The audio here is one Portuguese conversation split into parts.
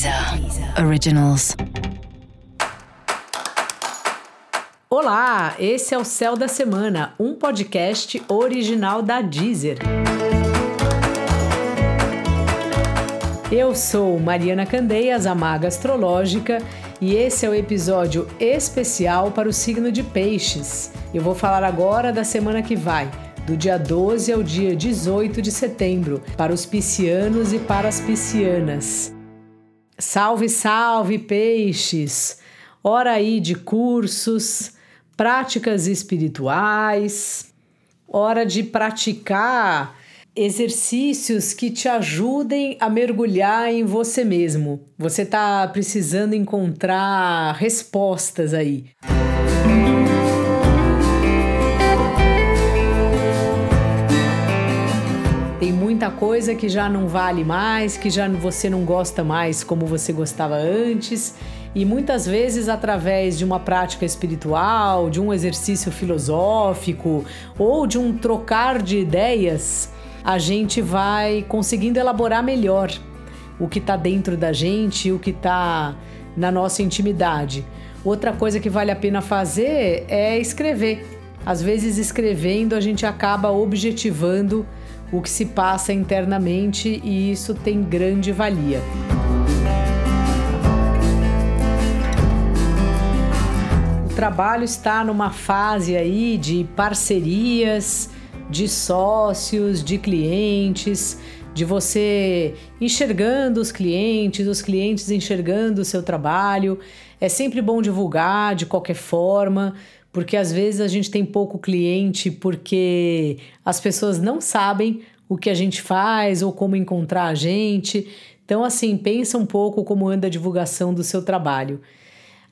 Deezer Originals. Olá, esse é o Céu da Semana, um podcast original da Deezer. Eu sou Mariana Candeias, a maga astrológica, e esse é o episódio especial para o signo de Peixes. Eu vou falar agora da semana que vai, do dia 12 ao dia 18 de setembro, para os piscianos e para as piscianas. Salve, salve, peixes! Hora aí de cursos, práticas espirituais, hora de praticar exercícios que te ajudem a mergulhar em você mesmo. Você está precisando encontrar respostas aí. Tem muita coisa que já não vale mais, que já você não gosta mais como você gostava antes. E muitas vezes, através de uma prática espiritual, de um exercício filosófico ou de um trocar de ideias, a gente vai conseguindo elaborar melhor o que está dentro da gente, o que está na nossa intimidade. Outra coisa que vale a pena fazer é escrever. Às vezes, escrevendo, a gente acaba objetivando o que se passa internamente e isso tem grande valia. O trabalho está numa fase aí de parcerias, de sócios, de clientes, de você enxergando os clientes, os clientes enxergando o seu trabalho. É sempre bom divulgar de qualquer forma, porque às vezes a gente tem pouco cliente porque as pessoas não sabem o que a gente faz ou como encontrar a gente. Então, assim, pensa um pouco como anda a divulgação do seu trabalho.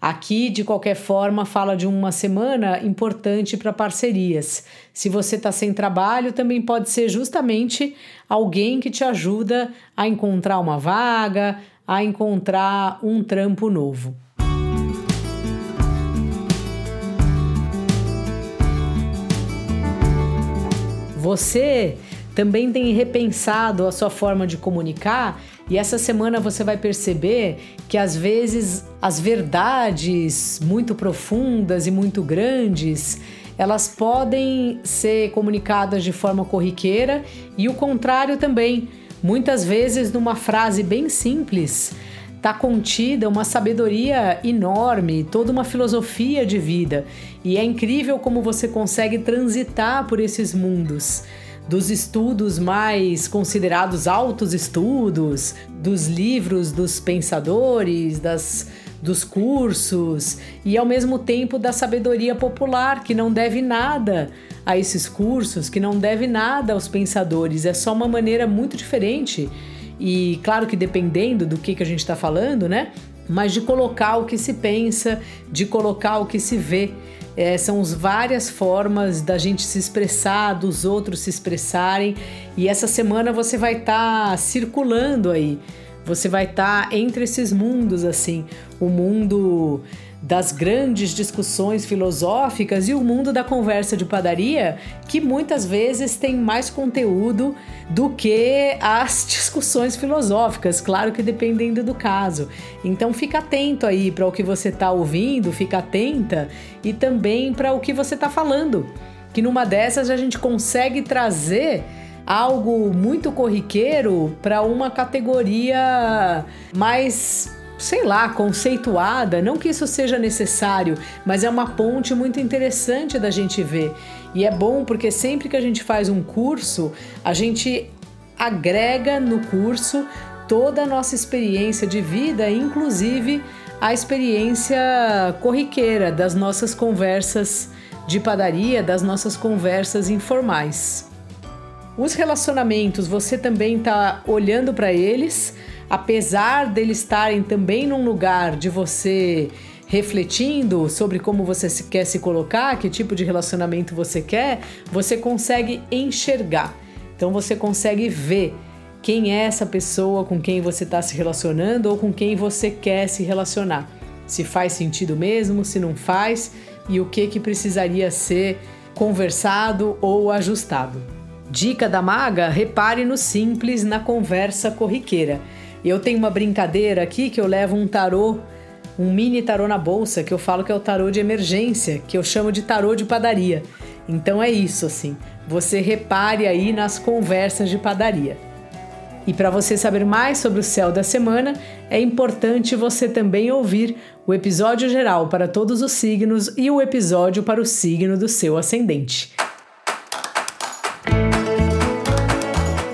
Aqui, de qualquer forma, fala de uma semana importante para parcerias. Se você está sem trabalho, também pode ser justamente alguém que te ajuda a encontrar uma vaga, a encontrar um trampo novo. Você também tem repensado a sua forma de comunicar e essa semana você vai perceber que às vezes as verdades muito profundas e muito grandes elas podem ser comunicadas de forma corriqueira e o contrário também. Muitas vezes, numa frase bem simples, está contida uma sabedoria enorme, toda uma filosofia de vida. E é incrível como você consegue transitar por esses mundos dos estudos mais considerados altos estudos, dos livros dos pensadores, das dos cursos e ao mesmo tempo da sabedoria popular que não deve nada a esses cursos, que não deve nada aos pensadores, é só uma maneira muito diferente e claro que dependendo do que, que a gente está falando, né? Mas de colocar o que se pensa, de colocar o que se vê. É, são as várias formas da gente se expressar, dos outros se expressarem. E essa semana você vai estar tá circulando aí. Você vai estar tá entre esses mundos, assim. O mundo das grandes discussões filosóficas e o mundo da conversa de padaria, que muitas vezes tem mais conteúdo do que as discussões filosóficas, claro que dependendo do caso. Então fica atento aí para o que você está ouvindo, fica atenta e também para o que você está falando, que numa dessas a gente consegue trazer algo muito corriqueiro para uma categoria mais sei lá, conceituada, não que isso seja necessário, mas é uma ponte muito interessante da gente ver. E é bom porque sempre que a gente faz um curso, a gente agrega no curso toda a nossa experiência de vida, inclusive a experiência corriqueira das nossas conversas de padaria, das nossas conversas informais. Os relacionamentos, você também está olhando para eles apesar deles estarem também num lugar de você refletindo sobre como você quer se colocar, que tipo de relacionamento você quer, você consegue enxergar. Então você consegue ver quem é essa pessoa com quem você está se relacionando ou com quem você quer se relacionar. Se faz sentido mesmo, se não faz e o que que precisaria ser conversado ou ajustado. Dica da maga: repare no simples na conversa corriqueira. Eu tenho uma brincadeira aqui que eu levo um tarô, um mini tarô na bolsa, que eu falo que é o tarô de emergência, que eu chamo de tarô de padaria. Então é isso, assim. Você repare aí nas conversas de padaria. E para você saber mais sobre o céu da semana, é importante você também ouvir o episódio geral para todos os signos e o episódio para o signo do seu ascendente.